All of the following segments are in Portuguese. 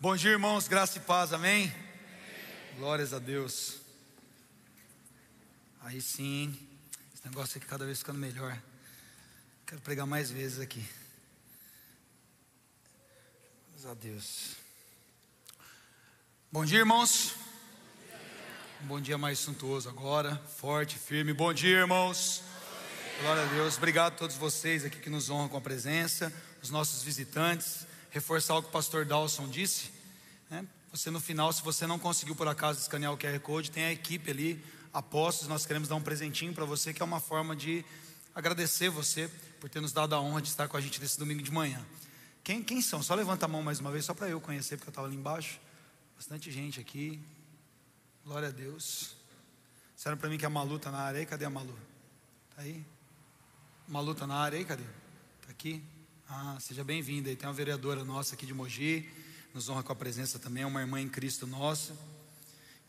Bom dia, irmãos, graça e paz, amém? Glórias a Deus. Aí sim, esse negócio aqui cada vez ficando melhor. Quero pregar mais vezes aqui. Glórias a Deus. Bom dia, irmãos. Um bom dia mais suntuoso agora, forte, firme. Bom dia, irmãos. Glória a Deus. Obrigado a todos vocês aqui que nos honram com a presença, os nossos visitantes reforçar o que o pastor Dawson disse. Né? Você no final, se você não conseguiu por acaso escanear o QR Code, tem a equipe ali, apostos, nós queremos dar um presentinho para você, que é uma forma de agradecer você por ter nos dado a honra de estar com a gente nesse domingo de manhã. Quem, quem são? Só levanta a mão mais uma vez, só para eu conhecer, porque eu estava ali embaixo. Bastante gente aqui. Glória a Deus. Disseram para mim que a Malu está na área. Cadê a Malu? Está aí? Malu está na área? Cadê? Está aqui? Ah, seja bem-vinda. Tem uma vereadora nossa aqui de Mogi, nos honra com a presença também, é uma irmã em Cristo nossa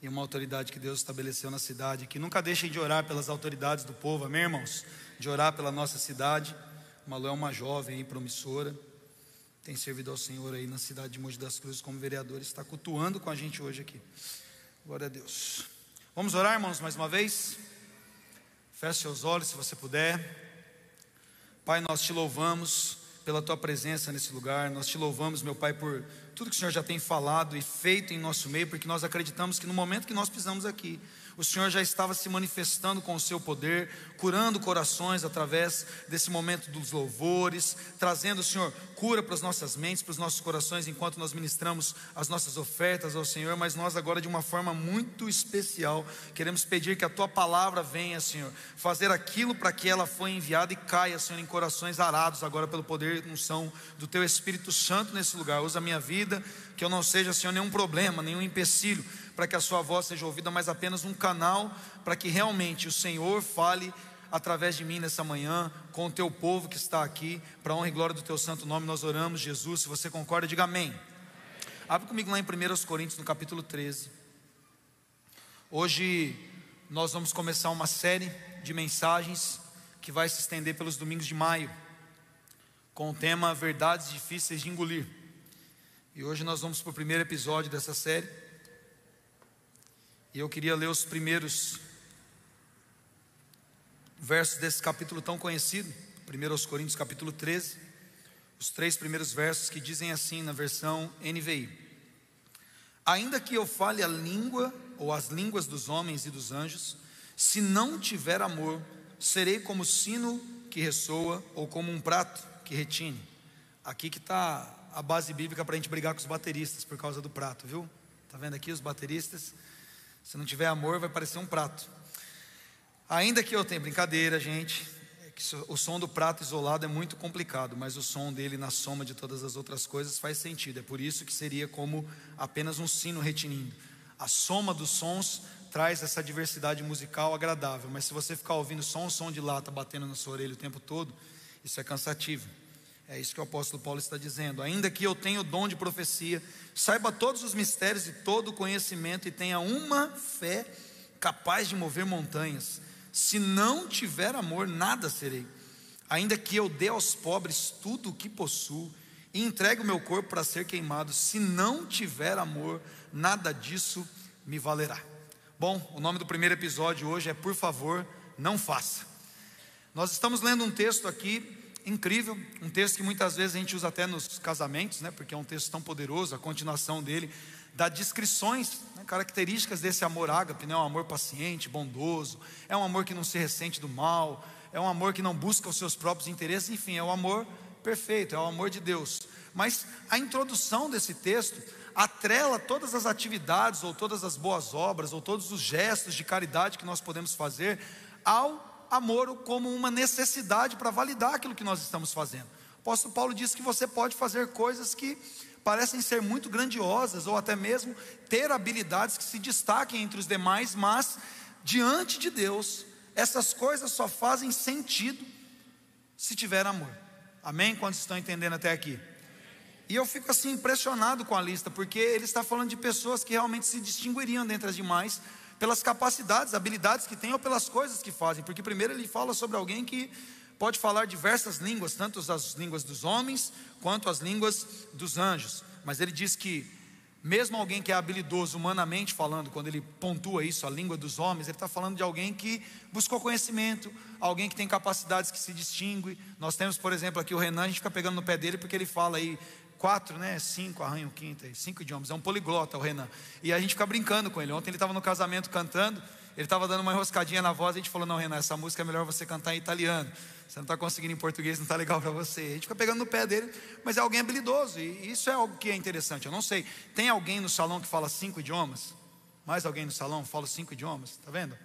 e uma autoridade que Deus estabeleceu na cidade. Que nunca deixem de orar pelas autoridades do povo, amém, irmãos? De orar pela nossa cidade. Malu é uma jovem aí, promissora, tem servido ao Senhor aí na cidade de Mogi das Cruzes como vereadora, está cultuando com a gente hoje aqui. Glória a Deus. Vamos orar, irmãos, mais uma vez? Feche seus olhos se você puder. Pai, nós te louvamos pela tua presença nesse lugar. Nós te louvamos, meu Pai, por tudo que o Senhor já tem falado e feito em nosso meio, porque nós acreditamos que no momento que nós pisamos aqui, o Senhor já estava se manifestando com o seu poder, curando corações através desse momento dos louvores, trazendo, Senhor, cura para as nossas mentes, para os nossos corações, enquanto nós ministramos as nossas ofertas ao Senhor, mas nós agora, de uma forma muito especial, queremos pedir que a tua palavra venha, Senhor, fazer aquilo para que ela foi enviada e caia, Senhor, em corações arados agora pelo poder e unção do teu Espírito Santo nesse lugar. Usa a minha vida, que eu não seja, Senhor, nenhum problema, nenhum empecilho para que a sua voz seja ouvida, mas apenas um canal para que realmente o Senhor fale através de mim nessa manhã, com o teu povo que está aqui, para a honra e glória do teu santo nome, nós oramos, Jesus. Se você concorda, diga amém. Abre comigo lá em 1 Coríntios, no capítulo 13. Hoje nós vamos começar uma série de mensagens que vai se estender pelos domingos de maio, com o tema Verdades Difíceis de Engolir. E hoje nós vamos para o primeiro episódio dessa série. E eu queria ler os primeiros versos desse capítulo tão conhecido, 1 Coríntios capítulo 13, os três primeiros versos que dizem assim na versão NVI: Ainda que eu fale a língua ou as línguas dos homens e dos anjos, se não tiver amor, serei como sino que ressoa ou como um prato que retine. Aqui que está a base bíblica para a gente brigar com os bateristas por causa do prato, viu? Tá vendo aqui os bateristas? Se não tiver amor, vai parecer um prato. Ainda que eu tenha brincadeira, gente, é o som do prato isolado é muito complicado, mas o som dele na soma de todas as outras coisas faz sentido. É por isso que seria como apenas um sino retinindo. A soma dos sons traz essa diversidade musical agradável, mas se você ficar ouvindo só um som de lata batendo na sua orelha o tempo todo, isso é cansativo. É isso que o apóstolo Paulo está dizendo. Ainda que eu tenha o dom de profecia, saiba todos os mistérios e todo o conhecimento e tenha uma fé capaz de mover montanhas, se não tiver amor, nada serei. Ainda que eu dê aos pobres tudo o que possuo e entregue o meu corpo para ser queimado, se não tiver amor, nada disso me valerá. Bom, o nome do primeiro episódio hoje é Por favor, não faça. Nós estamos lendo um texto aqui incrível, um texto que muitas vezes a gente usa até nos casamentos, né, porque é um texto tão poderoso, a continuação dele dá descrições, né, características desse amor ágape, né, um amor paciente, bondoso, é um amor que não se ressente do mal, é um amor que não busca os seus próprios interesses, enfim, é o um amor perfeito, é o amor de Deus. Mas a introdução desse texto atrela todas as atividades, ou todas as boas obras, ou todos os gestos de caridade que nós podemos fazer ao amor como uma necessidade para validar aquilo que nós estamos fazendo. O apóstolo Paulo diz que você pode fazer coisas que parecem ser muito grandiosas, ou até mesmo ter habilidades que se destaquem entre os demais, mas diante de Deus, essas coisas só fazem sentido se tiver amor. Amém? Quantos estão entendendo até aqui? E eu fico assim impressionado com a lista, porque ele está falando de pessoas que realmente se distinguiriam dentre as demais pelas capacidades, habilidades que têm ou pelas coisas que fazem, porque primeiro ele fala sobre alguém que pode falar diversas línguas, tanto as línguas dos homens quanto as línguas dos anjos, mas ele diz que Mesmo alguém que é habilidoso humanamente falando, quando ele pontua isso, a língua dos homens, ele está falando de alguém que buscou conhecimento, alguém que tem capacidades que se distingue. Nós temos, por exemplo, aqui o Renan, a gente fica pegando no pé dele porque ele fala aí quatro, né? Cinco, arranha o quinto, cinco idiomas. É um poliglota o Renan. E a gente fica brincando com ele. Ontem ele estava no casamento cantando, ele estava dando uma enroscadinha na voz, a gente falou: Não, Renan, essa música é melhor você cantar em italiano. Você não está conseguindo em português, não está legal para você. A gente fica pegando no pé dele, mas é alguém habilidoso, e isso é algo que é interessante. Eu não sei, tem alguém no salão que fala cinco idiomas? Mais alguém no salão fala cinco idiomas? Está vendo?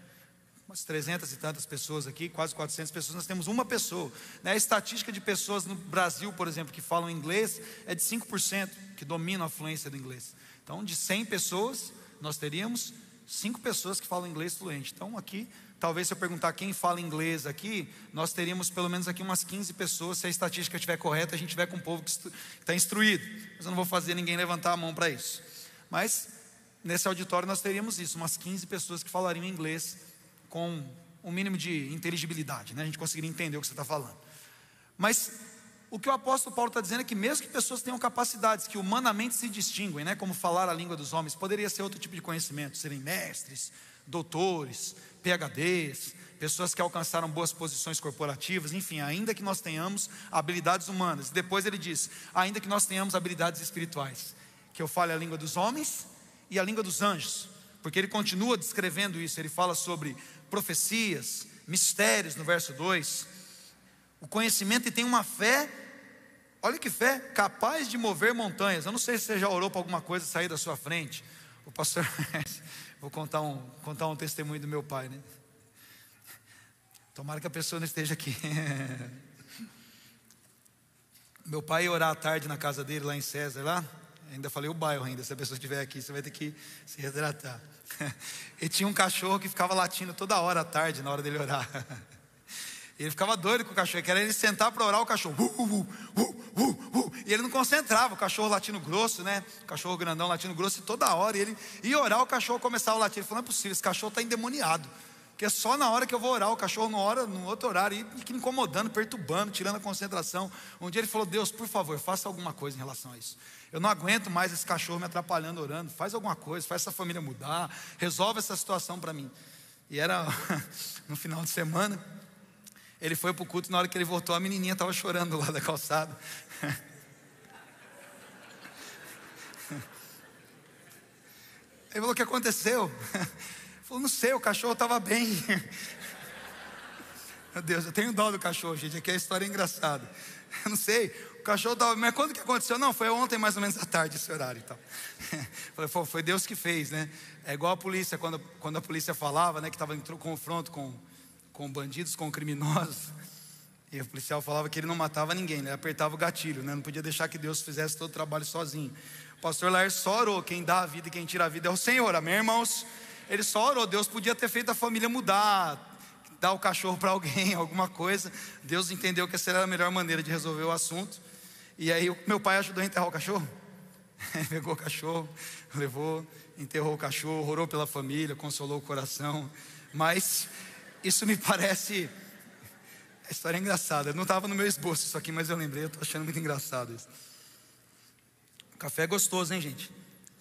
Umas 300 e tantas pessoas aqui, quase 400 pessoas, nós temos uma pessoa. Né? A estatística de pessoas no Brasil, por exemplo, que falam inglês é de 5%, que dominam a fluência do inglês. Então, de 100 pessoas, nós teríamos cinco pessoas que falam inglês fluente. Então, aqui Talvez se eu perguntar quem fala inglês aqui, nós teríamos pelo menos aqui umas 15 pessoas, se a estatística estiver correta, a gente tiver com um povo que está instruído. Mas eu não vou fazer ninguém levantar a mão para isso. Mas nesse auditório nós teríamos isso, umas 15 pessoas que falariam inglês com um mínimo de inteligibilidade, né? a gente conseguiria entender o que você está falando. Mas o que o apóstolo Paulo está dizendo é que mesmo que pessoas tenham capacidades que humanamente se distinguem, né, como falar a língua dos homens, poderia ser outro tipo de conhecimento, serem mestres, doutores, PHDs, pessoas que alcançaram boas posições corporativas, enfim, ainda que nós tenhamos habilidades humanas. Depois ele diz: ainda que nós tenhamos habilidades espirituais, que eu fale a língua dos homens e a língua dos anjos, porque ele continua descrevendo isso, ele fala sobre profecias, mistérios no verso 2, o conhecimento e tem uma fé, olha que fé, capaz de mover montanhas. Eu não sei se você já orou para alguma coisa sair da sua frente. O pastor Vou contar um, contar um testemunho do meu pai, né? Tomara que a pessoa não esteja aqui. meu pai ia orar à tarde na casa dele, lá em César, lá. Ainda falei o bairro ainda, se a pessoa estiver aqui, você vai ter que se retratar. Ele tinha um cachorro que ficava latindo toda hora à tarde, na hora dele orar. Ele ficava doido com o cachorro, queria ele sentar para orar o cachorro. Uh, uh, uh, e ele não concentrava, o cachorro latindo grosso, né? O cachorro grandão latindo grosso, e toda hora ele ia orar, o cachorro começava a latir. Ele falou: não é possível, esse cachorro está endemoniado. Porque é só na hora que eu vou orar, o cachorro não ora no outro horário, e fica incomodando, perturbando, tirando a concentração. Um dia ele falou: Deus, por favor, faça alguma coisa em relação a isso. Eu não aguento mais esse cachorro me atrapalhando orando. Faz alguma coisa, faz essa família mudar, resolve essa situação para mim. E era no final de semana. Ele foi para o culto e na hora que ele voltou, a menininha estava chorando lá da calçada. Ele falou: O que aconteceu? Ele falou: Não sei, o cachorro estava bem. Meu Deus, eu tenho dó do cachorro, gente. Aqui a história é engraçada. Eu não sei, o cachorro estava. Mas quando que aconteceu? Não, foi ontem mais ou menos à tarde esse horário e tal. Falei, foi Deus que fez, né? É igual a polícia, quando, quando a polícia falava, né, que estava em confronto com com bandidos, com criminosos. E o policial falava que ele não matava ninguém, ele apertava o gatilho, né? não podia deixar que Deus fizesse todo o trabalho sozinho. O pastor Laer só orou, quem dá a vida e quem tira a vida é o Senhor, amém, irmãos? Ele só orou, Deus podia ter feito a família mudar, dar o cachorro para alguém, alguma coisa. Deus entendeu que essa era a melhor maneira de resolver o assunto. E aí meu pai ajudou a enterrar o cachorro. Pegou o cachorro, levou, enterrou o cachorro, orou pela família, consolou o coração. Mas isso me parece. A história é engraçada. Não estava no meu esboço isso aqui, mas eu lembrei, eu estou achando muito engraçado isso. Café é gostoso, hein, gente?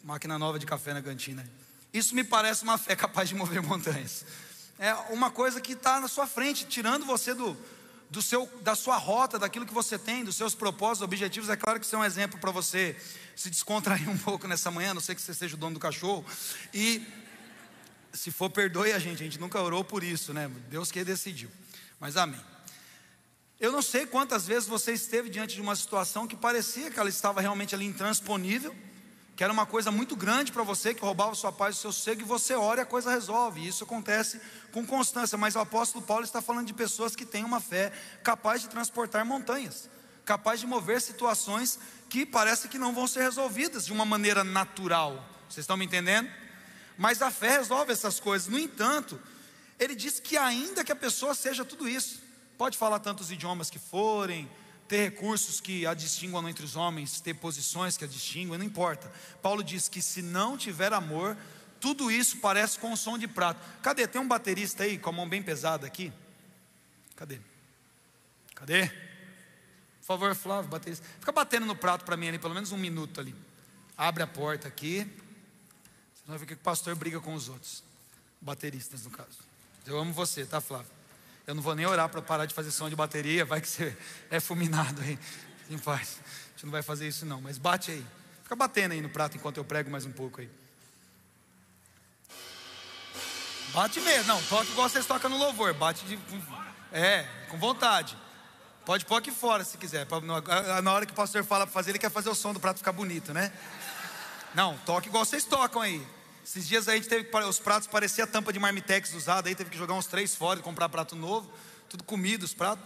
Máquina nova de café na cantina. Isso me parece uma fé capaz de mover montanhas. É uma coisa que está na sua frente, tirando você do, do seu, da sua rota, daquilo que você tem, dos seus propósitos, objetivos. É claro que isso é um exemplo para você se descontrair um pouco nessa manhã, não sei que você seja o dono do cachorro. E se for, perdoe a gente, a gente nunca orou por isso, né? Deus que decidiu. Mas amém. Eu não sei quantas vezes você esteve diante de uma situação que parecia que ela estava realmente ali intransponível, que era uma coisa muito grande para você, que roubava sua paz e seu sossego, e você ora e a coisa resolve. E isso acontece com constância. Mas o apóstolo Paulo está falando de pessoas que têm uma fé capaz de transportar montanhas, capaz de mover situações que parece que não vão ser resolvidas de uma maneira natural. Vocês estão me entendendo? Mas a fé resolve essas coisas. No entanto, ele diz que ainda que a pessoa seja tudo isso, pode falar tantos idiomas que forem, ter recursos que a distinguam entre os homens, ter posições que a distinguam, não importa. Paulo diz que se não tiver amor, tudo isso parece com um som de prato. Cadê? Tem um baterista aí com a mão bem pesada aqui? Cadê? Cadê? Por favor, Flávio, baterista. Fica batendo no prato para mim ali, pelo menos um minuto ali. Abre a porta aqui. Você vai ver que o pastor briga com os outros. Bateristas, no caso. Eu amo você, tá, Flávio? Eu não vou nem orar para parar de fazer som de bateria, vai que você é fulminado aí. Em paz. A gente não vai fazer isso não, mas bate aí. Fica batendo aí no prato enquanto eu prego mais um pouco aí. Bate mesmo, não, toca igual vocês tocam no louvor, bate de. É, com vontade. Pode pôr aqui fora se quiser. Na hora que o pastor fala para fazer, ele quer fazer o som do prato ficar bonito, né? Não, toque igual vocês tocam aí. Esses dias a gente teve os pratos parecia tampa de marmitex usada, aí teve que jogar uns três fora e comprar prato novo, tudo comido os pratos.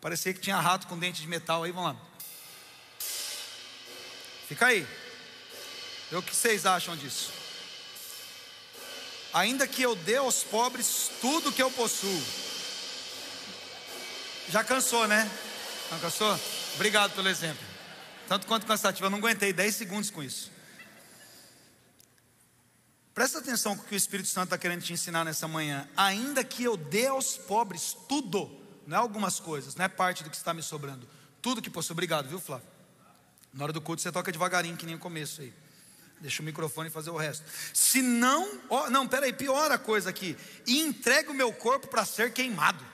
Parecia que tinha rato com dente de metal aí, vamos lá. Fica aí. o que vocês acham disso? Ainda que eu dê aos pobres tudo que eu possuo. Já cansou, né? Não cansou? Obrigado pelo exemplo. Tanto quanto cansativo, eu não aguentei 10 segundos com isso. Presta atenção com o que o Espírito Santo está querendo te ensinar nessa manhã. Ainda que eu dê aos pobres tudo, não é algumas coisas, não é parte do que está me sobrando. Tudo que posso. Obrigado, viu, Flávio? Na hora do culto você toca devagarinho, que nem o começo aí. Deixa o microfone fazer o resto. Se não, oh, não, peraí, piora a coisa aqui. E entregue o meu corpo para ser queimado.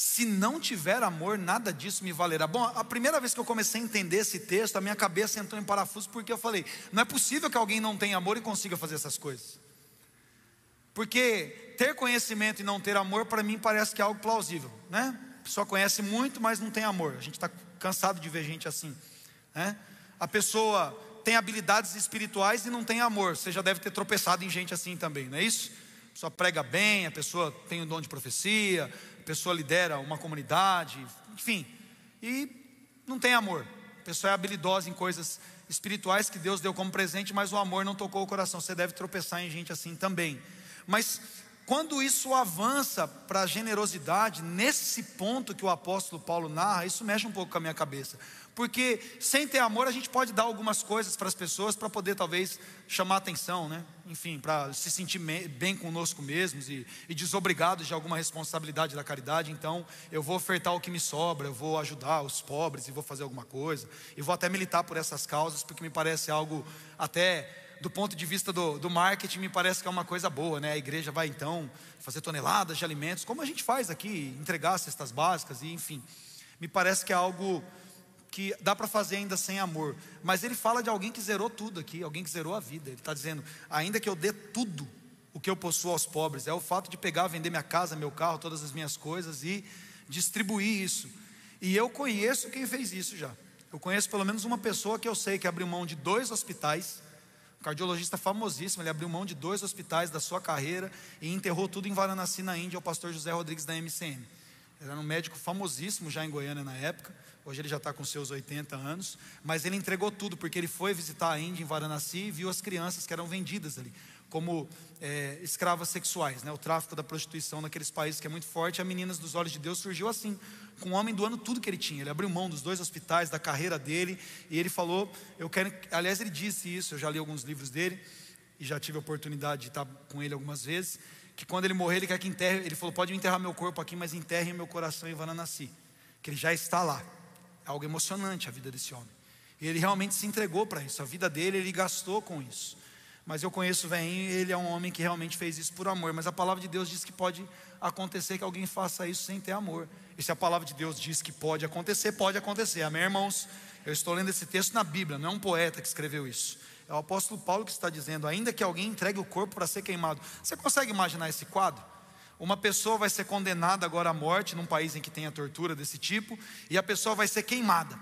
Se não tiver amor, nada disso me valerá. Bom, a primeira vez que eu comecei a entender esse texto, a minha cabeça entrou em parafuso porque eu falei: não é possível que alguém não tenha amor e consiga fazer essas coisas. Porque ter conhecimento e não ter amor, para mim, parece que é algo plausível, né? A pessoa conhece muito, mas não tem amor. A gente está cansado de ver gente assim, né? A pessoa tem habilidades espirituais e não tem amor. Você já deve ter tropeçado em gente assim também, não é isso? A pessoa prega bem, a pessoa tem o dom de profecia, pessoa lidera uma comunidade, enfim, e não tem amor. A pessoa é habilidosa em coisas espirituais que Deus deu como presente, mas o amor não tocou o coração. Você deve tropeçar em gente assim também. Mas quando isso avança para a generosidade, nesse ponto que o apóstolo Paulo narra, isso mexe um pouco com a minha cabeça. Porque sem ter amor a gente pode dar algumas coisas para as pessoas para poder talvez chamar atenção, né? Enfim, para se sentir bem conosco mesmos e, e desobrigados de alguma responsabilidade da caridade. Então, eu vou ofertar o que me sobra, eu vou ajudar os pobres e vou fazer alguma coisa. E vou até militar por essas causas, porque me parece algo até do ponto de vista do, do, marketing, me parece que é uma coisa boa, né? A igreja vai então fazer toneladas de alimentos, como a gente faz aqui, entregar cestas básicas, e enfim. Me parece que é algo que dá para fazer ainda sem amor. Mas ele fala de alguém que zerou tudo aqui, alguém que zerou a vida. Ele está dizendo: ainda que eu dê tudo o que eu possuo aos pobres, é o fato de pegar, vender minha casa, meu carro, todas as minhas coisas e distribuir isso. E eu conheço quem fez isso já. Eu conheço pelo menos uma pessoa que eu sei que abriu mão de dois hospitais, um cardiologista famosíssimo, ele abriu mão de dois hospitais da sua carreira e enterrou tudo em Varanasi, na Índia, o pastor José Rodrigues da MCM. Ele era um médico famosíssimo já em Goiânia na época. Hoje ele já está com seus 80 anos, mas ele entregou tudo, porque ele foi visitar a Índia em Varanasi e viu as crianças que eram vendidas ali, como é, escravas sexuais, né? o tráfico da prostituição naqueles países que é muito forte. A Meninas dos Olhos de Deus surgiu assim, com um homem doando tudo que ele tinha. Ele abriu mão dos dois hospitais, da carreira dele, e ele falou: Eu quero. Aliás, ele disse isso, eu já li alguns livros dele, e já tive a oportunidade de estar com ele algumas vezes. Que quando ele morrer, ele quer que enterre. Ele falou: Pode enterrar meu corpo aqui, mas enterre meu coração em Varanasi, que ele já está lá algo emocionante a vida desse homem. E ele realmente se entregou para isso. A vida dele ele gastou com isso. Mas eu conheço o velhinho e ele é um homem que realmente fez isso por amor. Mas a palavra de Deus diz que pode acontecer que alguém faça isso sem ter amor. E se a palavra de Deus diz que pode acontecer, pode acontecer. Amém, irmãos? Eu estou lendo esse texto na Bíblia, não é um poeta que escreveu isso. É o apóstolo Paulo que está dizendo: ainda que alguém entregue o corpo para ser queimado. Você consegue imaginar esse quadro? Uma pessoa vai ser condenada agora à morte num país em que tem a tortura desse tipo, e a pessoa vai ser queimada.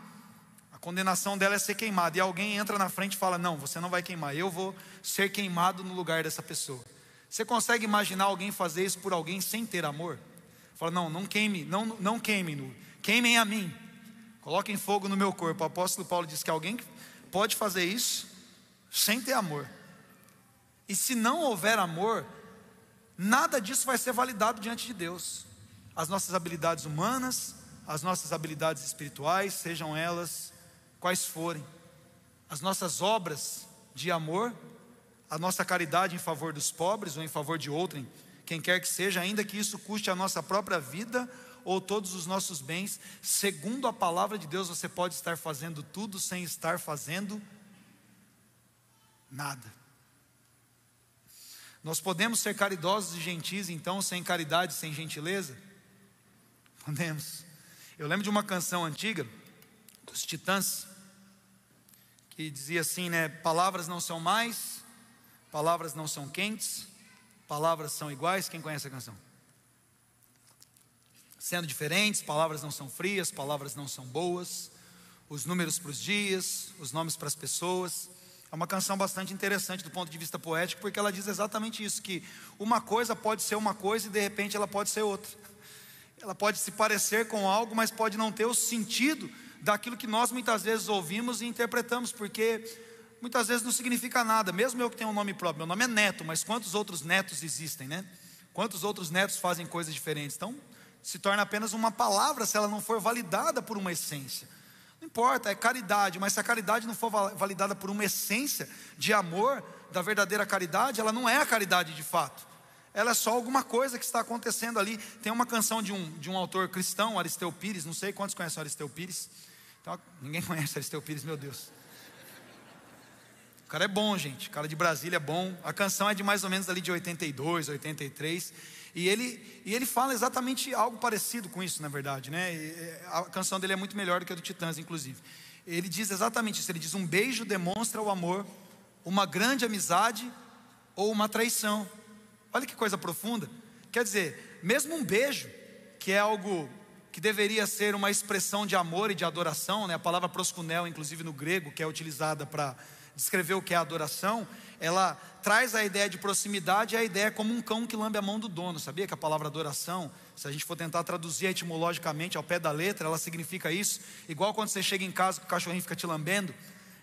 Condenação dela é ser queimada. E alguém entra na frente e fala: Não, você não vai queimar, eu vou ser queimado no lugar dessa pessoa. Você consegue imaginar alguém fazer isso por alguém sem ter amor? Fala: Não, não queime, não, não queimem, queimem a mim, coloquem fogo no meu corpo. O apóstolo Paulo diz que alguém pode fazer isso sem ter amor. E se não houver amor, nada disso vai ser validado diante de Deus. As nossas habilidades humanas, as nossas habilidades espirituais, sejam elas quais forem, as nossas obras de amor, a nossa caridade em favor dos pobres ou em favor de outrem, quem quer que seja, ainda que isso custe a nossa própria vida ou todos os nossos bens, segundo a palavra de Deus, você pode estar fazendo tudo sem estar fazendo Nada. Nós podemos ser caridosos e gentis, então, sem caridade, sem gentileza? Podemos. Eu lembro de uma canção antiga dos Titãs que dizia assim, né? Palavras não são mais, palavras não são quentes, palavras são iguais. Quem conhece a canção? Sendo diferentes, palavras não são frias, palavras não são boas, os números para os dias, os nomes para as pessoas. É uma canção bastante interessante do ponto de vista poético, porque ela diz exatamente isso: que uma coisa pode ser uma coisa e de repente ela pode ser outra. Ela pode se parecer com algo, mas pode não ter o sentido daquilo que nós muitas vezes ouvimos e interpretamos, porque muitas vezes não significa nada. Mesmo eu que tenho um nome próprio, meu nome é Neto, mas quantos outros netos existem, né? Quantos outros netos fazem coisas diferentes? Então, se torna apenas uma palavra se ela não for validada por uma essência. Não importa, é caridade, mas se a caridade não for validada por uma essência de amor, da verdadeira caridade, ela não é a caridade de fato. Ela é só alguma coisa que está acontecendo ali. Tem uma canção de um, de um autor cristão, Aristeu Pires, não sei quantos conhecem Aristeu Pires. Ninguém conhece Aristeu Pires, meu Deus. O cara é bom, gente. O cara de Brasília é bom. A canção é de mais ou menos ali de 82, 83. E ele, e ele fala exatamente algo parecido com isso, na verdade, né? A canção dele é muito melhor do que a do Titãs, inclusive. Ele diz exatamente isso. Ele diz: um beijo demonstra o amor, uma grande amizade ou uma traição. Olha que coisa profunda. Quer dizer, mesmo um beijo, que é algo que deveria ser uma expressão de amor e de adoração, né? A palavra proskunel, inclusive no grego, que é utilizada para descrever o que é adoração, ela traz a ideia de proximidade e a ideia como um cão que lambe a mão do dono. Sabia que a palavra adoração, se a gente for tentar traduzir etimologicamente ao pé da letra, ela significa isso? Igual quando você chega em casa que o cachorrinho fica te lambendo,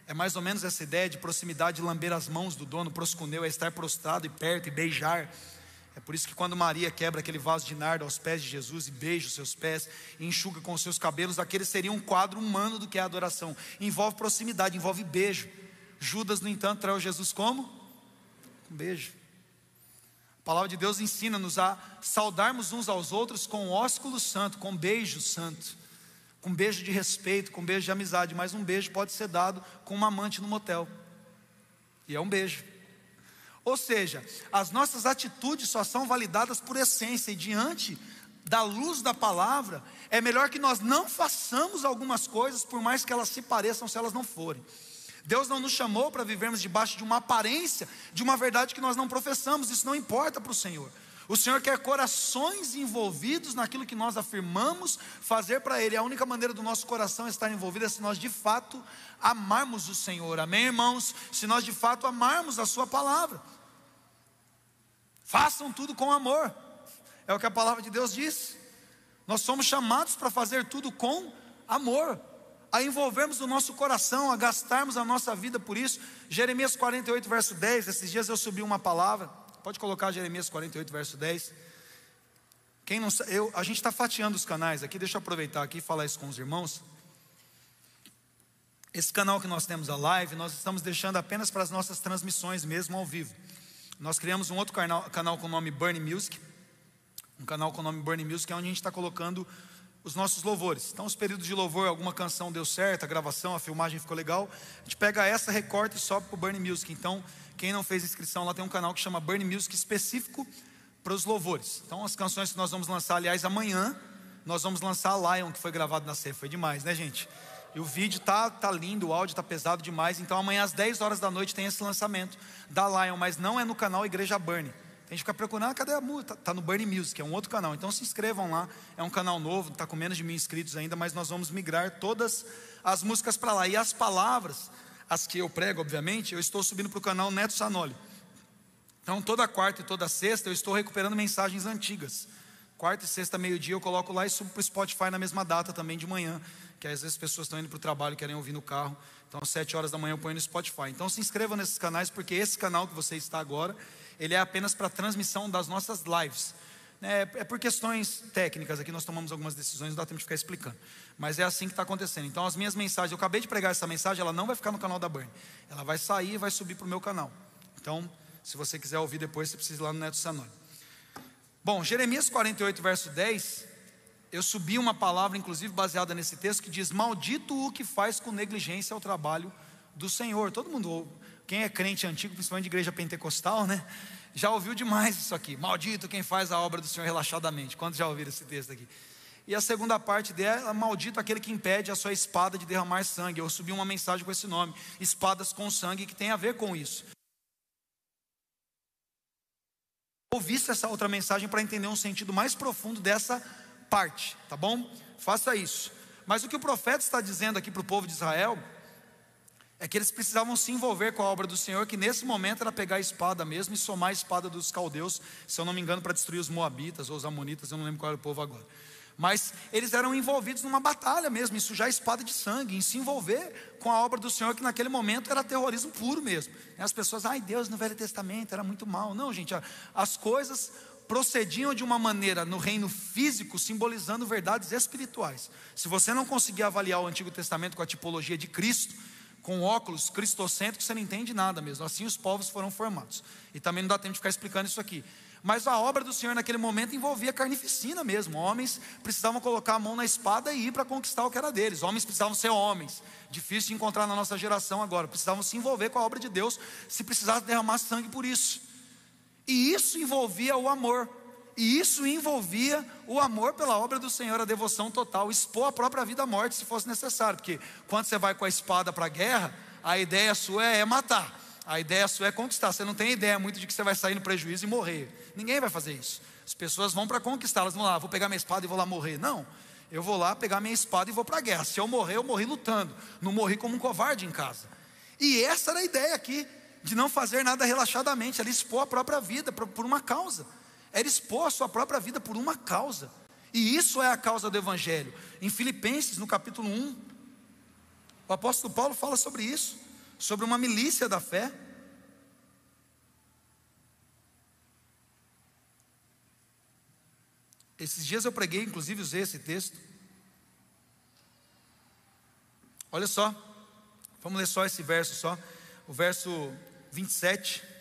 é mais ou menos essa ideia de proximidade, de lamber as mãos do dono. Proscuneu é estar prostrado e perto e beijar. É por isso que quando Maria quebra aquele vaso de nardo aos pés de Jesus e beija os seus pés e enxuga com os seus cabelos, aquele seria um quadro humano do que é a adoração. Envolve proximidade, envolve beijo. Judas, no entanto, traiu Jesus como? Um beijo. A palavra de Deus ensina-nos a saudarmos uns aos outros com ósculo santo, com beijo santo, com beijo de respeito, com beijo de amizade, mas um beijo pode ser dado com uma amante no motel. E é um beijo. Ou seja, as nossas atitudes só são validadas por essência e diante da luz da palavra, é melhor que nós não façamos algumas coisas por mais que elas se pareçam se elas não forem. Deus não nos chamou para vivermos debaixo de uma aparência, de uma verdade que nós não professamos, isso não importa para o Senhor. O Senhor quer corações envolvidos naquilo que nós afirmamos fazer para Ele. A única maneira do nosso coração estar envolvido é se nós de fato amarmos o Senhor. Amém, irmãos? Se nós de fato amarmos a Sua palavra. Façam tudo com amor, é o que a palavra de Deus diz. Nós somos chamados para fazer tudo com amor a envolvermos o nosso coração, a gastarmos a nossa vida por isso. Jeremias 48, verso 10. Esses dias eu subi uma palavra. Pode colocar Jeremias 48, verso 10. Quem não eu, a gente está fatiando os canais aqui, deixa eu aproveitar aqui e falar isso com os irmãos. Esse canal que nós temos a live, nós estamos deixando apenas para as nossas transmissões mesmo ao vivo. Nós criamos um outro canal, canal com o nome Burn Music, um canal com o nome Burn Music, é onde a gente está colocando os nossos louvores. Então, os períodos de louvor, alguma canção deu certo, a gravação, a filmagem ficou legal, a gente pega essa, recorta e sobe para o Burn Music. Então, quem não fez inscrição lá tem um canal que chama Burn Music específico para os louvores. Então, as canções que nós vamos lançar, aliás, amanhã, nós vamos lançar a Lion, que foi gravado na C. Foi demais, né, gente? E o vídeo tá, tá lindo, o áudio tá pesado demais. Então, amanhã às 10 horas da noite tem esse lançamento da Lion, mas não é no canal Igreja Burn. A gente fica procurando, ah, cadê a música? Está tá no Burn Music, é um outro canal. Então se inscrevam lá, é um canal novo, está com menos de mil inscritos ainda, mas nós vamos migrar todas as músicas para lá. E as palavras, as que eu prego, obviamente, eu estou subindo para o canal Neto Sanoli. Então toda quarta e toda sexta eu estou recuperando mensagens antigas. Quarta e sexta, meio-dia, eu coloco lá e subo para o Spotify na mesma data também de manhã. Que às vezes as pessoas estão indo para o trabalho querem ouvir no carro. Então, às sete horas da manhã eu ponho no Spotify. Então se inscrevam nesses canais, porque esse canal que você está agora, ele é apenas para transmissão das nossas lives. É, é, por questões técnicas, aqui nós tomamos algumas decisões, não dá tempo de ficar explicando. Mas é assim que está acontecendo. Então, as minhas mensagens, eu acabei de pregar essa mensagem, ela não vai ficar no canal da Burn. Ela vai sair e vai subir para o meu canal. Então, se você quiser ouvir depois, você precisa ir lá no Neto Sanoni. Bom, Jeremias 48, verso 10, eu subi uma palavra, inclusive baseada nesse texto, que diz: Maldito o que faz com negligência o trabalho do Senhor. Todo mundo quem é crente antigo, principalmente de igreja pentecostal, né? Já ouviu demais isso aqui. Maldito quem faz a obra do Senhor relaxadamente. Quantos já ouviram esse texto aqui? E a segunda parte dela, maldito aquele que impede a sua espada de derramar sangue. Eu subi uma mensagem com esse nome, espadas com sangue, que tem a ver com isso. Ouvisse essa outra mensagem para entender um sentido mais profundo dessa parte, tá bom? Faça isso. Mas o que o profeta está dizendo aqui para o povo de Israel é que eles precisavam se envolver com a obra do Senhor, que nesse momento era pegar a espada mesmo e somar a espada dos caldeus, se eu não me engano, para destruir os moabitas ou os amonitas, eu não lembro qual era o povo agora. Mas eles eram envolvidos numa batalha mesmo, em sujar a espada de sangue, em se envolver com a obra do Senhor, que naquele momento era terrorismo puro mesmo. As pessoas, ai Deus, no Velho Testamento era muito mal. Não, gente, as coisas procediam de uma maneira no reino físico, simbolizando verdades espirituais. Se você não conseguir avaliar o Antigo Testamento com a tipologia de Cristo, com óculos cristocêntricos, você não entende nada mesmo. Assim os povos foram formados. E também não dá tempo de ficar explicando isso aqui. Mas a obra do Senhor naquele momento envolvia carnificina mesmo. Homens precisavam colocar a mão na espada e ir para conquistar o que era deles. Homens precisavam ser homens. Difícil de encontrar na nossa geração agora. Precisavam se envolver com a obra de Deus se precisasse derramar sangue por isso. E isso envolvia o amor. E isso envolvia o amor pela obra do Senhor, a devoção total, expor a própria vida à morte se fosse necessário, porque quando você vai com a espada para a guerra, a ideia sua é matar, a ideia sua é conquistar. Você não tem ideia muito de que você vai sair no prejuízo e morrer. Ninguém vai fazer isso. As pessoas vão para conquistar, elas vão lá, vou pegar minha espada e vou lá morrer. Não, eu vou lá pegar minha espada e vou para a guerra. Se eu morrer, eu morri lutando, não morri como um covarde em casa. E essa era a ideia aqui, de não fazer nada relaxadamente, ela expor a própria vida por uma causa era expor a sua própria vida por uma causa. E isso é a causa do Evangelho. Em Filipenses, no capítulo 1, o apóstolo Paulo fala sobre isso, sobre uma milícia da fé. Esses dias eu preguei, inclusive usei esse texto. Olha só, vamos ler só esse verso só, o verso 27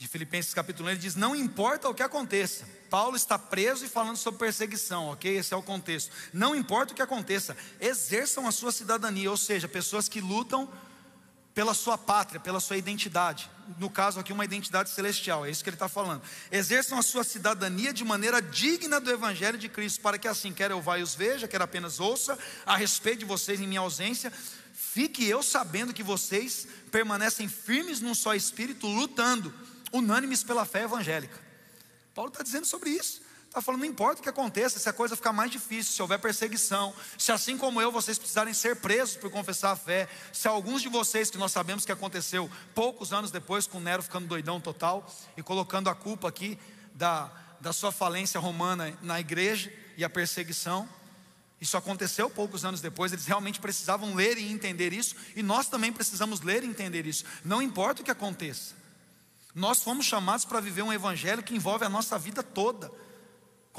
de Filipenses capítulo 1, ele diz: Não importa o que aconteça. Paulo está preso e falando sobre perseguição, ok? Esse é o contexto. Não importa o que aconteça, exerçam a sua cidadania, ou seja, pessoas que lutam pela sua pátria, pela sua identidade. No caso aqui, uma identidade celestial, é isso que ele está falando. Exerçam a sua cidadania de maneira digna do Evangelho de Cristo, para que assim, quer eu vá e os veja, quer apenas ouça a respeito de vocês em minha ausência, fique eu sabendo que vocês permanecem firmes num só espírito, lutando unânimes pela fé evangélica. Paulo está dizendo sobre isso. Está falando, não importa o que aconteça, se a coisa ficar mais difícil, se houver perseguição, se assim como eu, vocês precisarem ser presos por confessar a fé, se alguns de vocês, que nós sabemos que aconteceu poucos anos depois, com Nero ficando doidão total e colocando a culpa aqui da, da sua falência romana na igreja e a perseguição, isso aconteceu poucos anos depois, eles realmente precisavam ler e entender isso, e nós também precisamos ler e entender isso, não importa o que aconteça. Nós fomos chamados para viver um evangelho que envolve a nossa vida toda.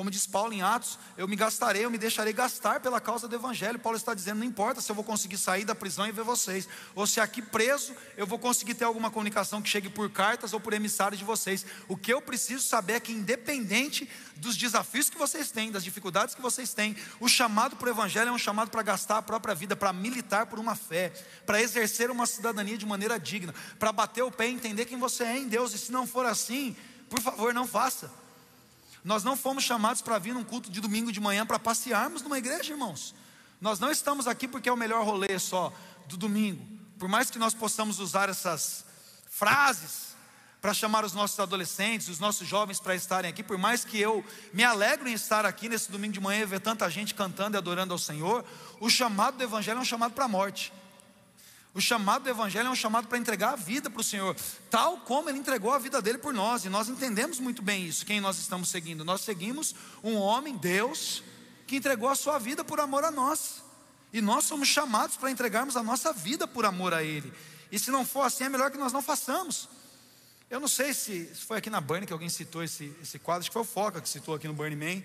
Como diz Paulo em Atos, eu me gastarei, eu me deixarei gastar pela causa do Evangelho. Paulo está dizendo: não importa se eu vou conseguir sair da prisão e ver vocês, ou se aqui preso eu vou conseguir ter alguma comunicação que chegue por cartas ou por emissários de vocês. O que eu preciso saber é que, independente dos desafios que vocês têm, das dificuldades que vocês têm, o chamado para o Evangelho é um chamado para gastar a própria vida, para militar por uma fé, para exercer uma cidadania de maneira digna, para bater o pé e entender quem você é em Deus. E se não for assim, por favor, não faça. Nós não fomos chamados para vir num culto de domingo de manhã para passearmos numa igreja, irmãos. Nós não estamos aqui porque é o melhor rolê só do domingo. Por mais que nós possamos usar essas frases para chamar os nossos adolescentes, os nossos jovens para estarem aqui, por mais que eu me alegro em estar aqui nesse domingo de manhã e ver tanta gente cantando e adorando ao Senhor, o chamado do Evangelho é um chamado para a morte. O chamado do Evangelho é um chamado para entregar a vida para o Senhor, tal como Ele entregou a vida dele por nós, e nós entendemos muito bem isso, quem nós estamos seguindo. Nós seguimos um homem, Deus, que entregou a sua vida por amor a nós, e nós somos chamados para entregarmos a nossa vida por amor a Ele, e se não for assim, é melhor que nós não façamos. Eu não sei se, foi aqui na Burn que alguém citou esse, esse quadro, acho que foi o Foca que citou aqui no Burning Man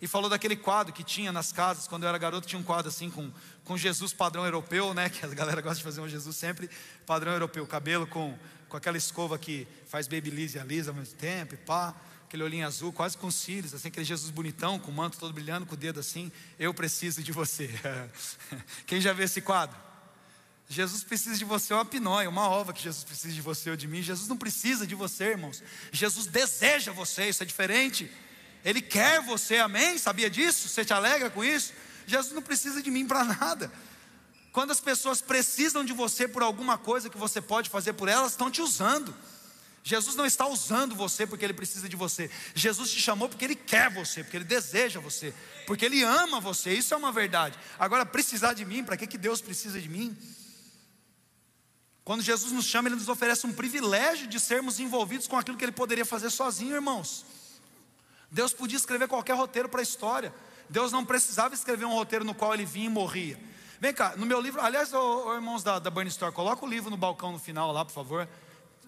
e falou daquele quadro que tinha nas casas, quando eu era garoto, tinha um quadro assim com, com Jesus padrão europeu, né? Que a galera gosta de fazer um Jesus sempre padrão europeu, cabelo com, com aquela escova que faz babyliss e alisa ao mesmo tempo, e pá, aquele olhinho azul, quase com cílios, assim, aquele Jesus bonitão, com o manto todo brilhando, com o dedo assim, eu preciso de você. Quem já viu esse quadro? Jesus precisa de você, é uma pinóia, uma ova que Jesus precisa de você ou de mim. Jesus não precisa de você, irmãos. Jesus deseja você, isso é diferente. Ele quer você, amém? Sabia disso? Você te alegra com isso? Jesus não precisa de mim para nada. Quando as pessoas precisam de você por alguma coisa que você pode fazer por elas, estão te usando. Jesus não está usando você porque ele precisa de você. Jesus te chamou porque ele quer você, porque ele deseja você, porque ele ama você. Isso é uma verdade. Agora, precisar de mim, para que, que Deus precisa de mim? Quando Jesus nos chama, ele nos oferece um privilégio de sermos envolvidos com aquilo que ele poderia fazer sozinho, irmãos. Deus podia escrever qualquer roteiro para a história. Deus não precisava escrever um roteiro no qual ele vinha e morria. Vem cá, no meu livro, aliás, ô, irmãos da, da Burn Store, coloca o livro no balcão no final lá, por favor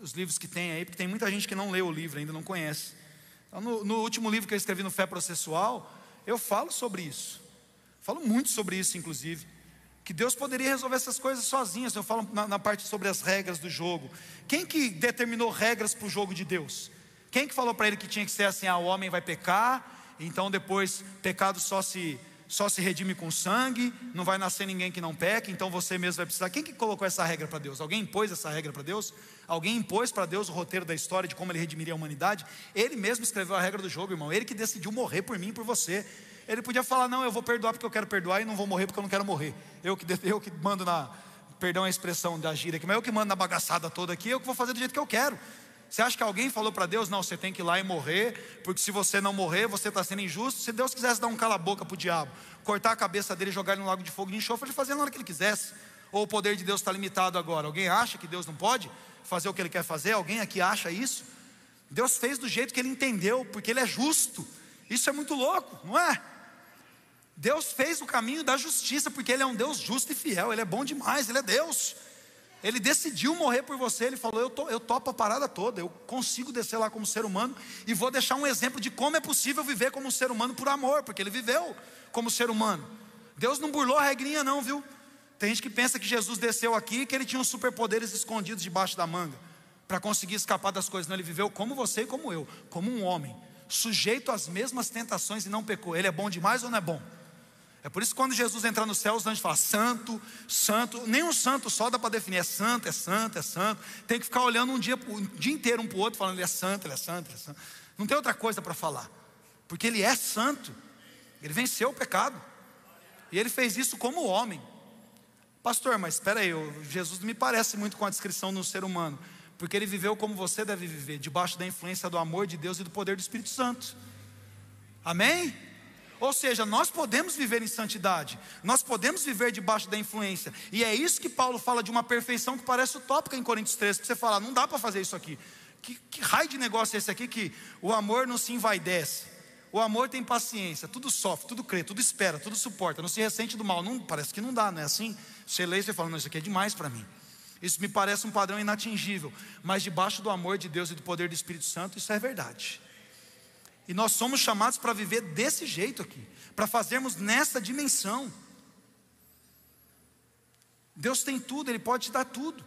os livros que tem aí, porque tem muita gente que não leu o livro, ainda não conhece. Então, no, no último livro que eu escrevi no Fé Processual, eu falo sobre isso. Falo muito sobre isso, inclusive. Que Deus poderia resolver essas coisas sozinhas. Eu falo na, na parte sobre as regras do jogo. Quem que determinou regras para o jogo de Deus? Quem que falou para ele que tinha que ser assim: ah, o homem vai pecar, então depois pecado só se só se redime com sangue, não vai nascer ninguém que não peque, então você mesmo vai precisar. Quem que colocou essa regra para Deus? Alguém impôs essa regra para Deus? Alguém impôs para Deus o roteiro da história de como ele redimiria a humanidade? Ele mesmo escreveu a regra do jogo, irmão. Ele que decidiu morrer por mim e por você. Ele podia falar: Não, eu vou perdoar porque eu quero perdoar e não vou morrer porque eu não quero morrer. Eu que, eu que mando na. Perdão a expressão da gíria aqui, mas eu que mando na bagaçada toda aqui, eu que vou fazer do jeito que eu quero. Você acha que alguém falou para Deus, não, você tem que ir lá e morrer, porque se você não morrer, você está sendo injusto. Se Deus quisesse dar um cala-boca para o diabo, cortar a cabeça dele e jogar ele no lago de fogo de enxofre, ele fazia na hora que ele quisesse. Ou o poder de Deus está limitado agora? Alguém acha que Deus não pode fazer o que ele quer fazer? Alguém aqui acha isso? Deus fez do jeito que ele entendeu, porque ele é justo. Isso é muito louco, não é? Deus fez o caminho da justiça, porque ele é um Deus justo e fiel, ele é bom demais, ele é Deus. Ele decidiu morrer por você, ele falou: eu, to, eu topo a parada toda, eu consigo descer lá como ser humano e vou deixar um exemplo de como é possível viver como ser humano por amor, porque ele viveu como ser humano. Deus não burlou a regrinha, não, viu? Tem gente que pensa que Jesus desceu aqui e que ele tinha uns superpoderes escondidos debaixo da manga para conseguir escapar das coisas. Não, ele viveu como você e como eu, como um homem, sujeito às mesmas tentações e não pecou. Ele é bom demais ou não é bom? É por isso que quando Jesus entrar no céu, os anjos falam santo, santo, nem um santo só dá para definir, é santo, é santo, é santo. Tem que ficar olhando um dia, um dia inteiro um para o outro, falando ele é santo, ele é santo, ele é santo. Não tem outra coisa para falar, porque ele é santo, ele venceu o pecado, e ele fez isso como homem. Pastor, mas espera aí, Jesus me parece muito com a descrição de um ser humano, porque ele viveu como você deve viver, debaixo da influência do amor de Deus e do poder do Espírito Santo. Amém? Ou seja, nós podemos viver em santidade, nós podemos viver debaixo da influência, e é isso que Paulo fala de uma perfeição que parece utópica em Coríntios 13, que você fala, não dá para fazer isso aqui. Que, que raio de negócio é esse aqui que o amor não se envaidece, o amor tem paciência, tudo sofre, tudo crê, tudo espera, tudo suporta, não se ressente do mal. Não, parece que não dá, não é assim? Você lê e você fala, não, isso aqui é demais para mim. Isso me parece um padrão inatingível, mas debaixo do amor de Deus e do poder do Espírito Santo, isso é verdade. E nós somos chamados para viver desse jeito aqui, para fazermos nessa dimensão. Deus tem tudo, Ele pode te dar tudo.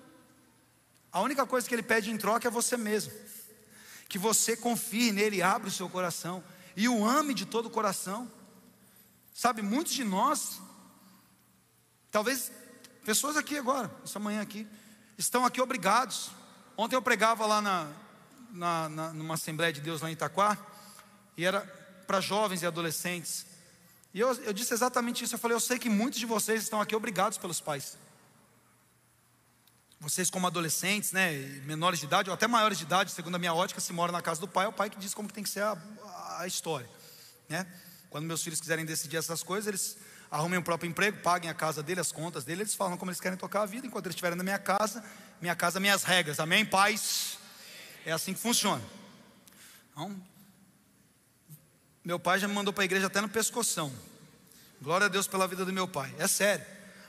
A única coisa que Ele pede em troca é você mesmo. Que você confie nele, abra o seu coração e o ame de todo o coração. Sabe, muitos de nós, talvez pessoas aqui agora, essa manhã aqui, estão aqui obrigados. Ontem eu pregava lá na, na, na numa Assembleia de Deus lá em Itaquá, e era para jovens e adolescentes. E eu, eu disse exatamente isso. Eu falei: Eu sei que muitos de vocês estão aqui obrigados pelos pais. Vocês, como adolescentes, né, menores de idade, ou até maiores de idade, segundo a minha ótica, se mora na casa do pai, é o pai que diz como que tem que ser a, a história. Né? Quando meus filhos quiserem decidir essas coisas, eles arrumem o próprio emprego, paguem a casa dele, as contas dele, eles falam como eles querem tocar a vida, enquanto eles estiverem na minha casa, minha casa, minhas regras, amém? Pais, é assim que funciona. Então, meu pai já me mandou para a igreja até no pescoção. Glória a Deus pela vida do meu pai. É sério.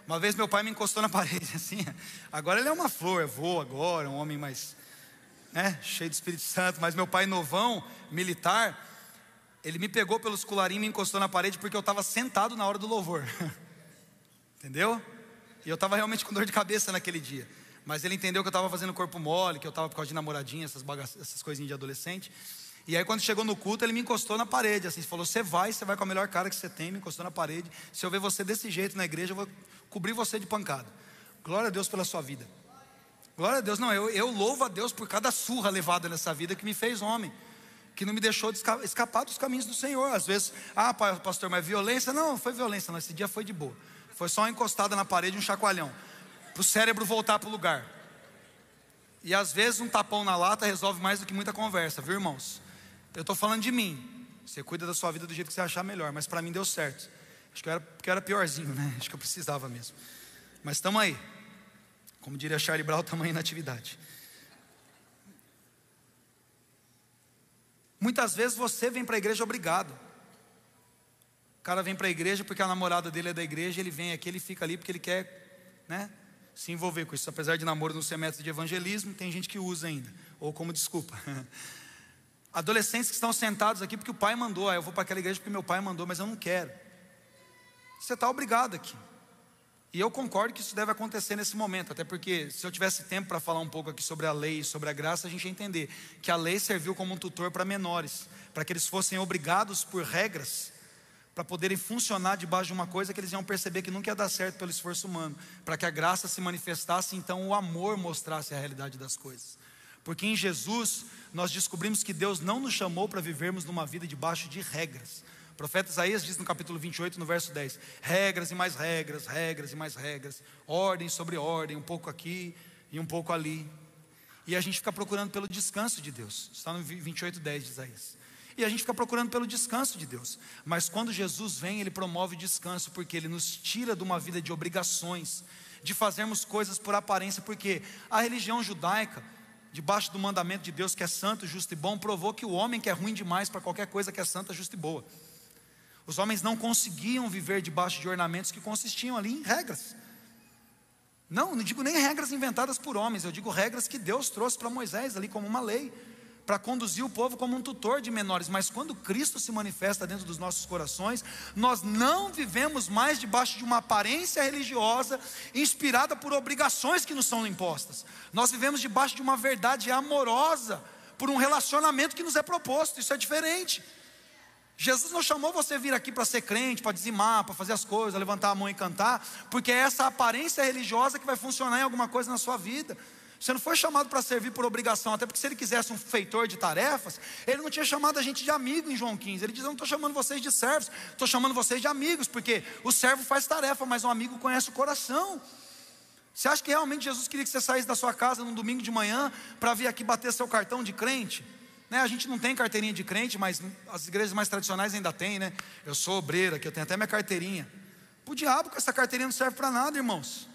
Uma vez meu pai me encostou na parede assim. Agora ele é uma flor, voa agora, um homem mais, né, cheio de Espírito Santo. Mas meu pai novão, militar, ele me pegou pelos colarinhos e me encostou na parede porque eu estava sentado na hora do louvor. Entendeu? E eu estava realmente com dor de cabeça naquele dia. Mas ele entendeu que eu estava fazendo corpo mole, que eu estava por causa de namoradinha, essas, essas coisinhas de adolescente. E aí, quando chegou no culto, ele me encostou na parede. Assim, falou: Você vai, você vai com a melhor cara que você tem. Me encostou na parede. Se eu ver você desse jeito na igreja, eu vou cobrir você de pancada. Glória a Deus pela sua vida. Glória a Deus. Não, eu, eu louvo a Deus por cada surra levada nessa vida que me fez homem. Que não me deixou de escapar dos caminhos do Senhor. Às vezes, ah, pastor, mas violência? Não, não foi violência, não. Esse dia foi de boa. Foi só uma encostada na parede, um chacoalhão. Para o cérebro voltar para o lugar. E às vezes um tapão na lata resolve mais do que muita conversa, viu irmãos? Eu estou falando de mim. Você cuida da sua vida do jeito que você achar melhor, mas para mim deu certo. Acho que eu era, que eu era piorzinho, né? Acho que eu precisava mesmo. Mas estamos aí. Como diria Charlie Brown, tamanho na atividade. Muitas vezes você vem para a igreja obrigado. O cara vem para a igreja porque a namorada dele é da igreja, ele vem aqui, ele fica ali porque ele quer, né? se envolver com isso. Apesar de namoro não ser método de evangelismo, tem gente que usa ainda, ou como desculpa. Adolescentes que estão sentados aqui porque o pai mandou, ah, eu vou para aquela igreja porque meu pai mandou, mas eu não quero. Você está obrigado aqui. E eu concordo que isso deve acontecer nesse momento, até porque se eu tivesse tempo para falar um pouco aqui sobre a lei e sobre a graça, a gente ia entender que a lei serviu como um tutor para menores, para que eles fossem obrigados por regras para poderem funcionar debaixo de uma coisa que eles iam perceber que nunca ia dar certo pelo esforço humano, para que a graça se manifestasse, então o amor mostrasse a realidade das coisas. Porque em Jesus nós descobrimos que Deus não nos chamou para vivermos numa vida debaixo de regras. O profeta Isaías diz no capítulo 28, no verso 10: regras e mais regras, regras e mais regras, ordem sobre ordem, um pouco aqui e um pouco ali. E a gente fica procurando pelo descanso de Deus. Está no 28, 10 de Isaías. E a gente fica procurando pelo descanso de Deus. Mas quando Jesus vem, Ele promove descanso, porque Ele nos tira de uma vida de obrigações, de fazermos coisas por aparência, porque a religião judaica, debaixo do mandamento de Deus que é santo, justo e bom, provou que o homem que é ruim demais para qualquer coisa que é santa, justa e boa. Os homens não conseguiam viver debaixo de ornamentos que consistiam ali em regras. Não, não digo nem regras inventadas por homens, eu digo regras que Deus trouxe para Moisés ali como uma lei para conduzir o povo como um tutor de menores, mas quando Cristo se manifesta dentro dos nossos corações, nós não vivemos mais debaixo de uma aparência religiosa inspirada por obrigações que nos são impostas. Nós vivemos debaixo de uma verdade amorosa, por um relacionamento que nos é proposto. Isso é diferente. Jesus não chamou você vir aqui para ser crente, para dizimar, para fazer as coisas, levantar a mão e cantar, porque é essa aparência religiosa que vai funcionar em alguma coisa na sua vida. Você não foi chamado para servir por obrigação, até porque se ele quisesse um feitor de tarefas, ele não tinha chamado a gente de amigo em João 15. Ele diz: Eu não estou chamando vocês de servos, estou chamando vocês de amigos, porque o servo faz tarefa, mas um amigo conhece o coração. Você acha que realmente Jesus queria que você saísse da sua casa num domingo de manhã para vir aqui bater seu cartão de crente? Né, a gente não tem carteirinha de crente, mas as igrejas mais tradicionais ainda têm, né? Eu sou obreira, que eu tenho até minha carteirinha. O diabo com essa carteirinha não serve para nada, irmãos.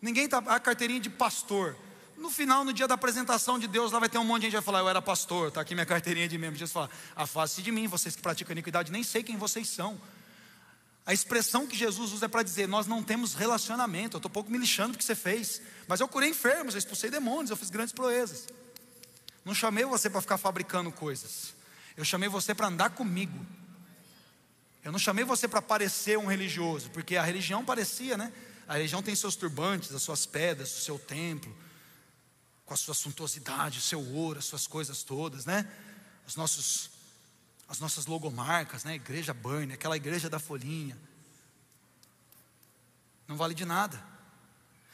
Ninguém tá a carteirinha de pastor. No final, no dia da apresentação de Deus, lá vai ter um monte de gente que vai falar: Eu era pastor, está aqui minha carteirinha de membro. Jesus fala: Afaste de mim, vocês que praticam iniquidade, nem sei quem vocês são. A expressão que Jesus usa é para dizer: Nós não temos relacionamento. Eu estou pouco me lixando do que você fez, mas eu curei enfermos, eu expulsei demônios, eu fiz grandes proezas. Não chamei você para ficar fabricando coisas, eu chamei você para andar comigo. Eu não chamei você para parecer um religioso, porque a religião parecia, né? A religião tem seus turbantes, as suas pedras, o seu templo com a sua suntuosidade, o seu ouro, as suas coisas todas, né? Os nossos, as nossas logomarcas, né? Igreja Burn, aquela igreja da folhinha. Não vale de nada.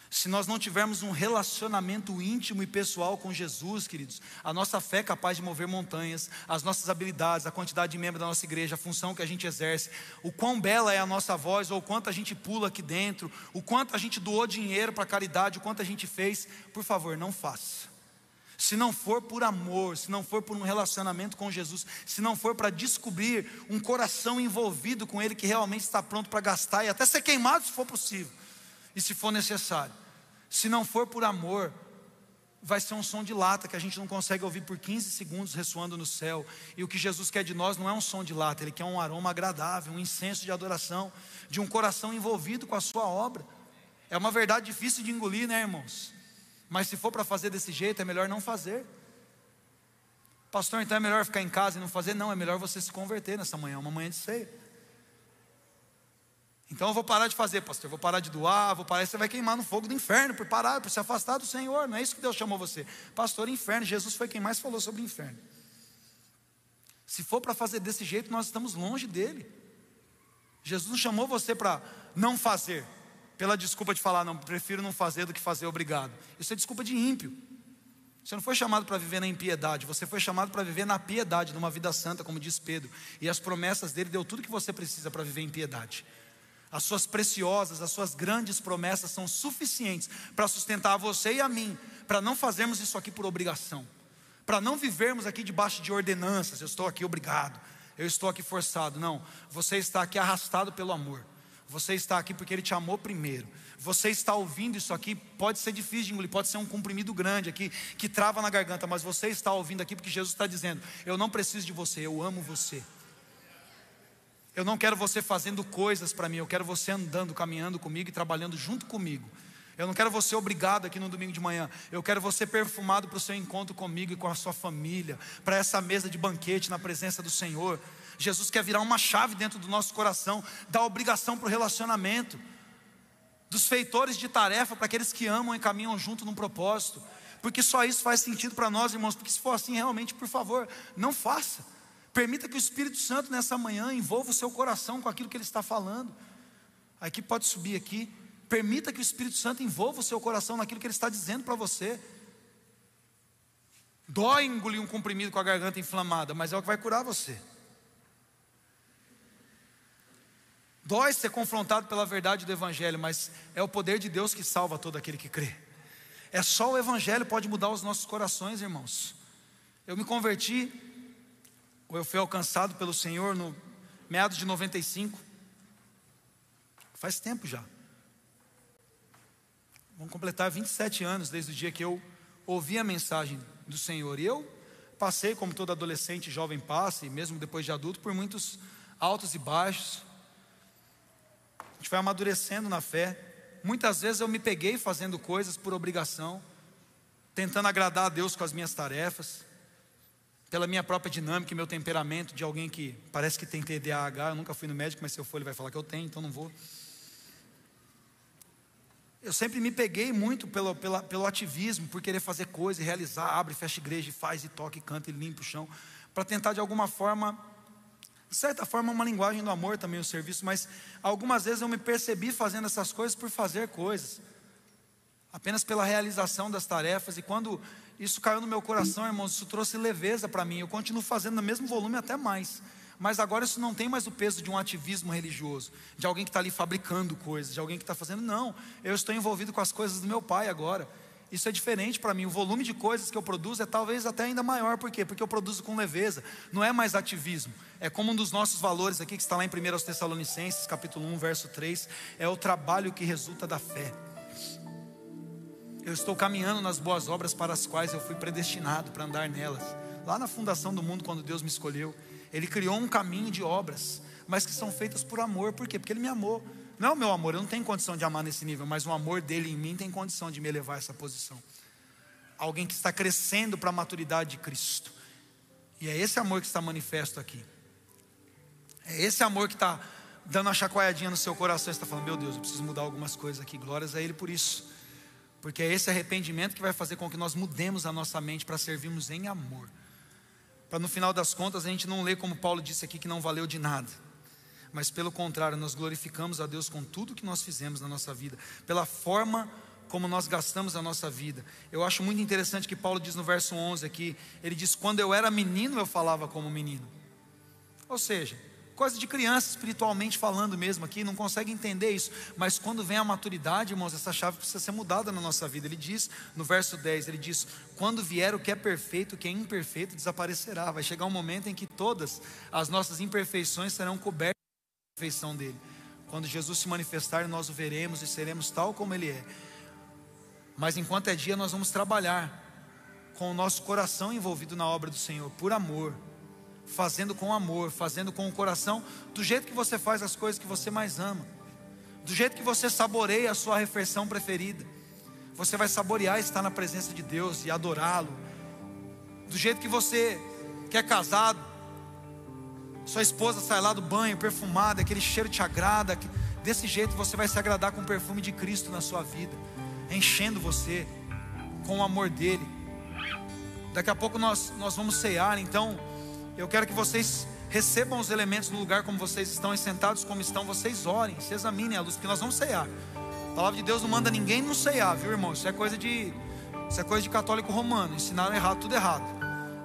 Se nós não tivermos um relacionamento íntimo e pessoal com Jesus, queridos, a nossa fé é capaz de mover montanhas, as nossas habilidades, a quantidade de membros da nossa igreja, a função que a gente exerce, o quão bela é a nossa voz, ou o quanto a gente pula aqui dentro, o quanto a gente doou dinheiro para caridade, o quanto a gente fez, por favor, não faça. Se não for por amor, se não for por um relacionamento com Jesus, se não for para descobrir um coração envolvido com Ele que realmente está pronto para gastar e até ser queimado se for possível e se for necessário. Se não for por amor, vai ser um som de lata que a gente não consegue ouvir por 15 segundos ressoando no céu. E o que Jesus quer de nós não é um som de lata, Ele quer um aroma agradável, um incenso de adoração, de um coração envolvido com a Sua obra. É uma verdade difícil de engolir, né, irmãos? Mas se for para fazer desse jeito, é melhor não fazer. Pastor, então é melhor ficar em casa e não fazer? Não, é melhor você se converter nessa manhã, uma manhã de ceia. Então eu vou parar de fazer, pastor, vou parar de doar, vou parar, você vai queimar no fogo do inferno por parar, por se afastar do Senhor, não é isso que Deus chamou você. Pastor, inferno, Jesus foi quem mais falou sobre inferno. Se for para fazer desse jeito, nós estamos longe dele. Jesus não chamou você para não fazer, pela desculpa de falar, não, prefiro não fazer do que fazer obrigado. Isso é desculpa de ímpio. Você não foi chamado para viver na impiedade, você foi chamado para viver na piedade, numa vida santa, como diz Pedro. E as promessas dele deu tudo que você precisa para viver em piedade. As suas preciosas, as suas grandes promessas são suficientes para sustentar você e a mim, para não fazermos isso aqui por obrigação, para não vivermos aqui debaixo de ordenanças. Eu estou aqui obrigado, eu estou aqui forçado. Não, você está aqui arrastado pelo amor. Você está aqui porque Ele te amou primeiro. Você está ouvindo isso aqui, pode ser difícil de engolir, pode ser um comprimido grande aqui, que trava na garganta, mas você está ouvindo aqui porque Jesus está dizendo: Eu não preciso de você, eu amo você. Eu não quero você fazendo coisas para mim, eu quero você andando, caminhando comigo e trabalhando junto comigo. Eu não quero você obrigado aqui no domingo de manhã. Eu quero você perfumado para o seu encontro comigo e com a sua família, para essa mesa de banquete na presença do Senhor. Jesus quer virar uma chave dentro do nosso coração, da obrigação para o relacionamento, dos feitores de tarefa para aqueles que amam e caminham junto num propósito, porque só isso faz sentido para nós, irmãos, porque se for assim, realmente, por favor, não faça. Permita que o Espírito Santo nessa manhã envolva o seu coração com aquilo que ele está falando. Aqui pode subir aqui. Permita que o Espírito Santo envolva o seu coração naquilo que ele está dizendo para você. Dói engolir um comprimido com a garganta inflamada, mas é o que vai curar você. Dói ser confrontado pela verdade do Evangelho, mas é o poder de Deus que salva todo aquele que crê. É só o Evangelho pode mudar os nossos corações, irmãos. Eu me converti, eu fui alcançado pelo Senhor no meados de 95. Faz tempo já. Vão completar 27 anos desde o dia que eu ouvi a mensagem do Senhor. E eu passei, como todo adolescente jovem passa, e mesmo depois de adulto, por muitos altos e baixos gente vai amadurecendo na fé. Muitas vezes eu me peguei fazendo coisas por obrigação, tentando agradar a Deus com as minhas tarefas, pela minha própria dinâmica e meu temperamento de alguém que parece que tem TDAH. Eu nunca fui no médico, mas se eu for, ele vai falar que eu tenho, então não vou. Eu sempre me peguei muito pelo, pela, pelo ativismo, por querer fazer coisa e realizar, abre, fecha igreja, faz e toca e canta e limpa o chão, para tentar de alguma forma de certa forma, uma linguagem do amor também o serviço, mas algumas vezes eu me percebi fazendo essas coisas por fazer coisas, apenas pela realização das tarefas, e quando isso caiu no meu coração, irmãos, isso trouxe leveza para mim. Eu continuo fazendo no mesmo volume, até mais. Mas agora isso não tem mais o peso de um ativismo religioso, de alguém que está ali fabricando coisas, de alguém que está fazendo. Não, eu estou envolvido com as coisas do meu pai agora. Isso é diferente para mim. O volume de coisas que eu produzo é talvez até ainda maior. Por quê? Porque eu produzo com leveza. Não é mais ativismo. É como um dos nossos valores aqui, que está lá em 1 Tessalonicenses, capítulo 1, verso 3. É o trabalho que resulta da fé. Eu estou caminhando nas boas obras para as quais eu fui predestinado para andar nelas. Lá na fundação do mundo, quando Deus me escolheu, Ele criou um caminho de obras, mas que são feitas por amor. Por quê? Porque Ele me amou. Não é o meu amor, eu não tenho condição de amar nesse nível, mas o amor dele em mim tem condição de me elevar a essa posição. Alguém que está crescendo para a maturidade de Cristo. E é esse amor que está manifesto aqui. É esse amor que está dando uma chacoalhadinha no seu coração. Você está falando, meu Deus, eu preciso mudar algumas coisas aqui. Glórias a Ele por isso. Porque é esse arrependimento que vai fazer com que nós mudemos a nossa mente para servirmos em amor. Para no final das contas a gente não ler como Paulo disse aqui que não valeu de nada mas pelo contrário, nós glorificamos a Deus com tudo que nós fizemos na nossa vida, pela forma como nós gastamos a nossa vida. Eu acho muito interessante que Paulo diz no verso 11 aqui, ele diz: "Quando eu era menino, eu falava como menino". Ou seja, coisa de criança espiritualmente falando mesmo aqui, não consegue entender isso, mas quando vem a maturidade, irmãos, essa chave precisa ser mudada na nossa vida. Ele diz no verso 10, ele diz: "Quando vier o que é perfeito, o que é imperfeito desaparecerá". Vai chegar um momento em que todas as nossas imperfeições serão cobertas perfeição dele. Quando Jesus se manifestar, nós o veremos e seremos tal como ele é. Mas enquanto é dia, nós vamos trabalhar com o nosso coração envolvido na obra do Senhor, por amor, fazendo com amor, fazendo com o coração, do jeito que você faz as coisas que você mais ama, do jeito que você saboreia a sua refeição preferida. Você vai saborear estar na presença de Deus e adorá-lo. Do jeito que você que é casado, sua esposa sai lá do banho perfumada, aquele cheiro te agrada. Desse jeito você vai se agradar com o perfume de Cristo na sua vida, enchendo você com o amor dele. Daqui a pouco nós, nós vamos cear, então eu quero que vocês recebam os elementos no lugar como vocês estão e sentados como estão, vocês orem, se examinem a luz, porque nós vamos cear. palavra de Deus não manda ninguém não ceiar, viu, irmão? Isso é coisa de isso é coisa de católico romano. Ensinaram errado, tudo errado.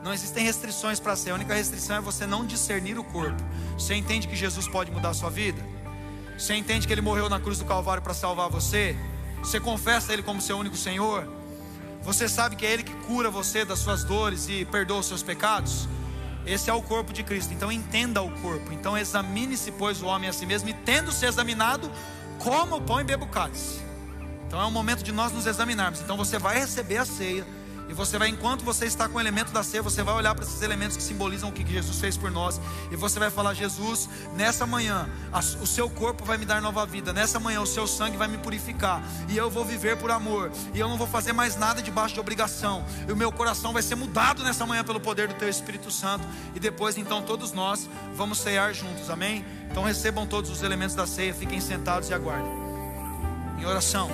Não existem restrições para ser. A única restrição é você não discernir o corpo. Você entende que Jesus pode mudar a sua vida? Você entende que ele morreu na cruz do Calvário para salvar você? Você confessa ele como seu único Senhor? Você sabe que é ele que cura você das suas dores e perdoa os seus pecados? Esse é o corpo de Cristo. Então entenda o corpo. Então examine-se, pois, o homem a si mesmo, e tendo se examinado, coma o pão e beba o cálice. Então é o momento de nós nos examinarmos. Então você vai receber a ceia e você vai, enquanto você está com o elemento da ceia, você vai olhar para esses elementos que simbolizam o que Jesus fez por nós. E você vai falar: Jesus, nessa manhã, o seu corpo vai me dar nova vida. Nessa manhã, o seu sangue vai me purificar. E eu vou viver por amor. E eu não vou fazer mais nada debaixo de obrigação. E o meu coração vai ser mudado nessa manhã pelo poder do Teu Espírito Santo. E depois, então, todos nós vamos cear juntos. Amém? Então recebam todos os elementos da ceia, fiquem sentados e aguardem. Em oração.